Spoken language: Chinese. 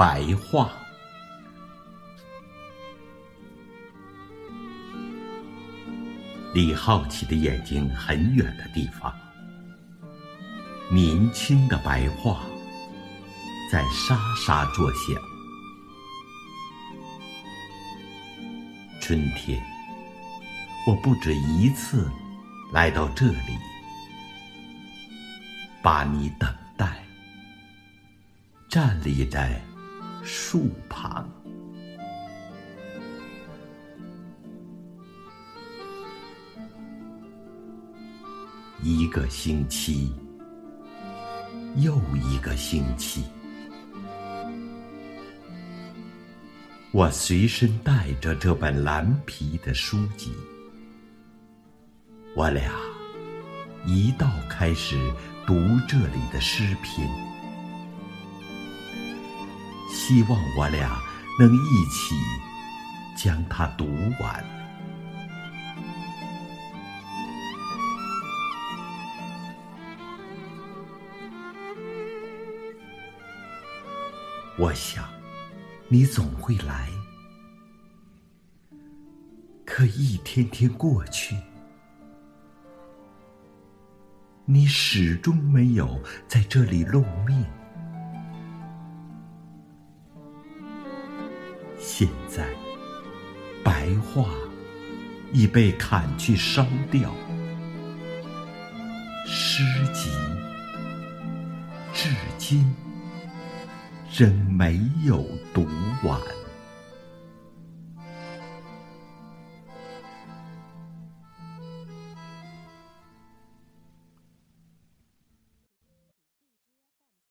白桦。离好奇的眼睛很远的地方，年轻的白桦在沙沙作响。春天，我不止一次来到这里，把你等待，站立在树旁。一个星期，又一个星期，我随身带着这本蓝皮的书籍，我俩一道开始读这里的诗篇，希望我俩能一起将它读完。我想，你总会来。可一天天过去，你始终没有在这里露面。现在，白桦已被砍去烧掉，诗集至今。仍没有读完。